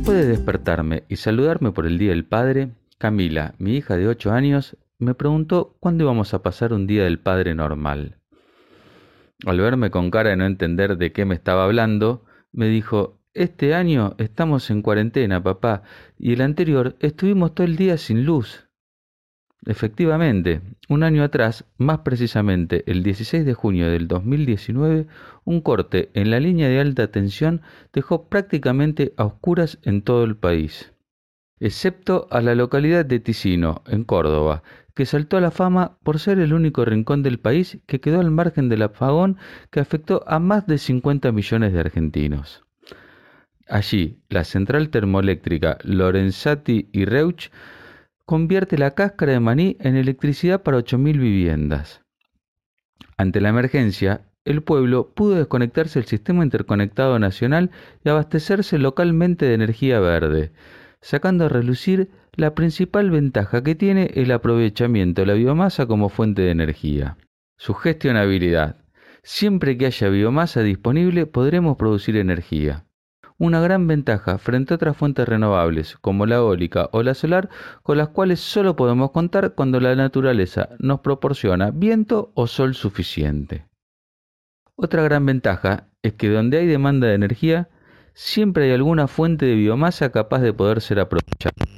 Después de despertarme y saludarme por el Día del Padre, Camila, mi hija de 8 años, me preguntó cuándo íbamos a pasar un Día del Padre normal. Al verme con cara de no entender de qué me estaba hablando, me dijo, este año estamos en cuarentena, papá, y el anterior estuvimos todo el día sin luz. Efectivamente, un año atrás, más precisamente el 16 de junio del 2019, un corte en la línea de alta tensión dejó prácticamente a oscuras en todo el país, excepto a la localidad de Ticino, en Córdoba, que saltó a la fama por ser el único rincón del país que quedó al margen del apagón que afectó a más de 50 millones de argentinos. Allí, la central termoeléctrica Lorenzati y Reuch convierte la cáscara de maní en electricidad para 8.000 viviendas. Ante la emergencia, el pueblo pudo desconectarse del sistema interconectado nacional y abastecerse localmente de energía verde, sacando a relucir la principal ventaja que tiene el aprovechamiento de la biomasa como fuente de energía, su gestionabilidad. Siempre que haya biomasa disponible podremos producir energía una gran ventaja frente a otras fuentes renovables como la eólica o la solar con las cuales solo podemos contar cuando la naturaleza nos proporciona viento o sol suficiente. Otra gran ventaja es que donde hay demanda de energía, siempre hay alguna fuente de biomasa capaz de poder ser aprovechada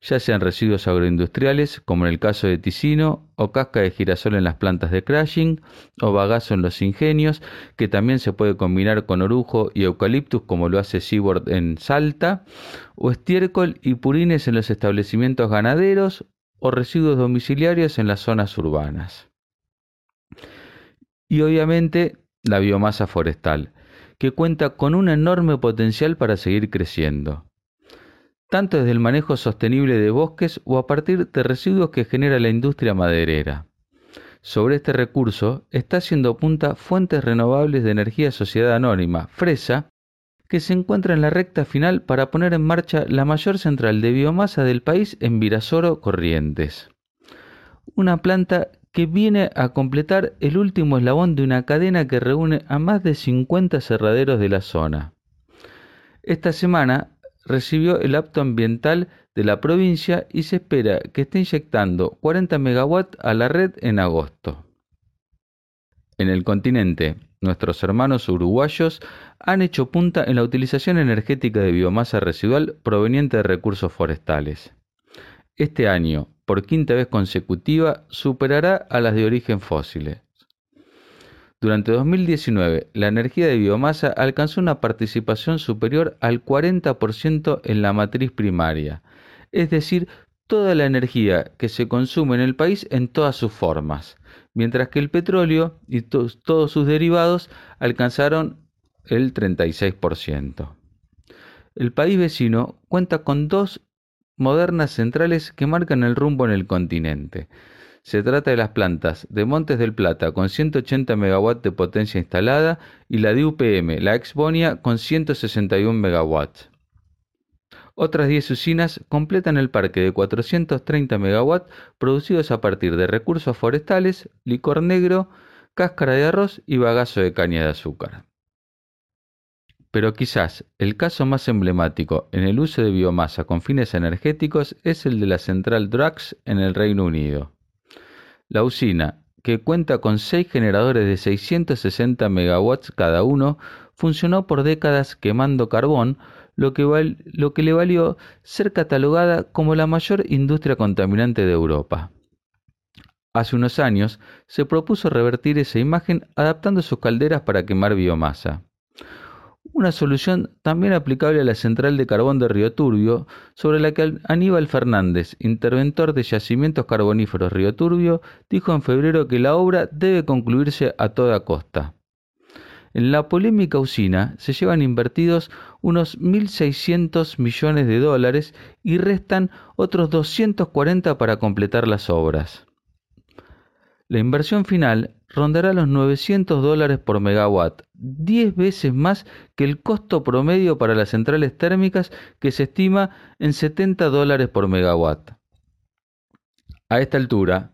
ya sean residuos agroindustriales, como en el caso de Ticino, o casca de girasol en las plantas de crashing, o bagazo en los ingenios, que también se puede combinar con orujo y eucaliptus, como lo hace Seaboard en Salta, o estiércol y purines en los establecimientos ganaderos, o residuos domiciliarios en las zonas urbanas. Y obviamente la biomasa forestal, que cuenta con un enorme potencial para seguir creciendo tanto desde el manejo sostenible de bosques o a partir de residuos que genera la industria maderera. Sobre este recurso está haciendo punta Fuentes Renovables de Energía Sociedad Anónima, FRESA, que se encuentra en la recta final para poner en marcha la mayor central de biomasa del país en Virasoro, Corrientes. Una planta que viene a completar el último eslabón de una cadena que reúne a más de 50 cerraderos de la zona. Esta semana recibió el apto ambiental de la provincia y se espera que esté inyectando 40 megawatts a la red en agosto. En el continente, nuestros hermanos uruguayos han hecho punta en la utilización energética de biomasa residual proveniente de recursos forestales. Este año, por quinta vez consecutiva, superará a las de origen fósiles. Durante 2019, la energía de biomasa alcanzó una participación superior al 40% en la matriz primaria, es decir, toda la energía que se consume en el país en todas sus formas, mientras que el petróleo y todos sus derivados alcanzaron el 36%. El país vecino cuenta con dos modernas centrales que marcan el rumbo en el continente. Se trata de las plantas de Montes del Plata con 180 MW de potencia instalada y la de UPM, la Exbonia, con 161 MW. Otras 10 usinas completan el parque de 430 MW producidos a partir de recursos forestales, licor negro, cáscara de arroz y bagazo de caña de azúcar. Pero quizás el caso más emblemático en el uso de biomasa con fines energéticos es el de la central Drax en el Reino Unido. La usina, que cuenta con seis generadores de 660 megawatts cada uno, funcionó por décadas quemando carbón, lo que, lo que le valió ser catalogada como la mayor industria contaminante de Europa. Hace unos años se propuso revertir esa imagen adaptando sus calderas para quemar biomasa una solución también aplicable a la central de carbón de Río Turbio, sobre la que Aníbal Fernández, interventor de yacimientos carboníferos Río Turbio, dijo en febrero que la obra debe concluirse a toda costa. En la polémica usina se llevan invertidos unos 1.600 millones de dólares y restan otros 240 para completar las obras. La inversión final rondará los 900 dólares por megawatt, 10 veces más que el costo promedio para las centrales térmicas que se estima en 70 dólares por megawatt. A esta altura,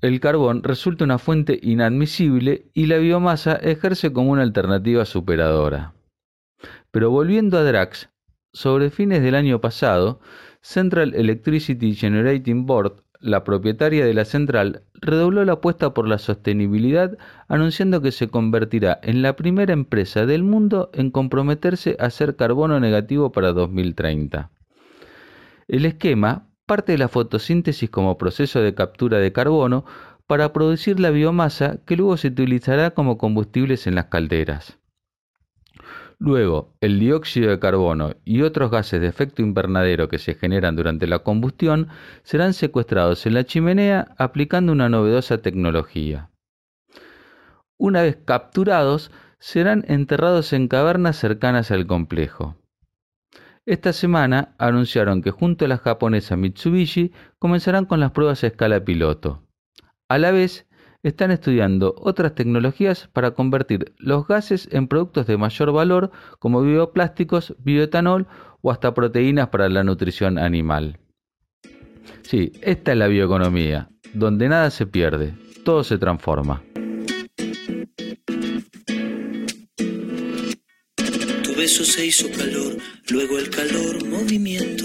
el carbón resulta una fuente inadmisible y la biomasa ejerce como una alternativa superadora. Pero volviendo a Drax, sobre fines del año pasado, Central Electricity Generating Board, la propietaria de la central, redobló la apuesta por la sostenibilidad anunciando que se convertirá en la primera empresa del mundo en comprometerse a ser carbono negativo para 2030. El esquema parte de la fotosíntesis como proceso de captura de carbono para producir la biomasa que luego se utilizará como combustibles en las calderas. Luego, el dióxido de carbono y otros gases de efecto invernadero que se generan durante la combustión serán secuestrados en la chimenea aplicando una novedosa tecnología. Una vez capturados, serán enterrados en cavernas cercanas al complejo. Esta semana anunciaron que junto a la japonesa Mitsubishi comenzarán con las pruebas a escala piloto. A la vez, están estudiando otras tecnologías para convertir los gases en productos de mayor valor como bioplásticos, bioetanol o hasta proteínas para la nutrición animal. Sí, esta es la bioeconomía, donde nada se pierde, todo se transforma. Tu beso se hizo calor, luego el calor movimiento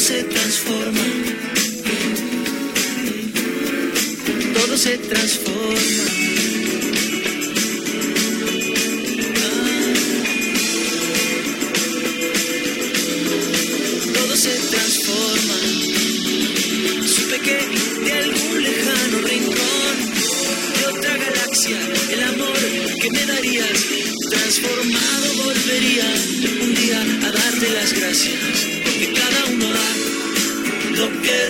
Se transforma. se transforma.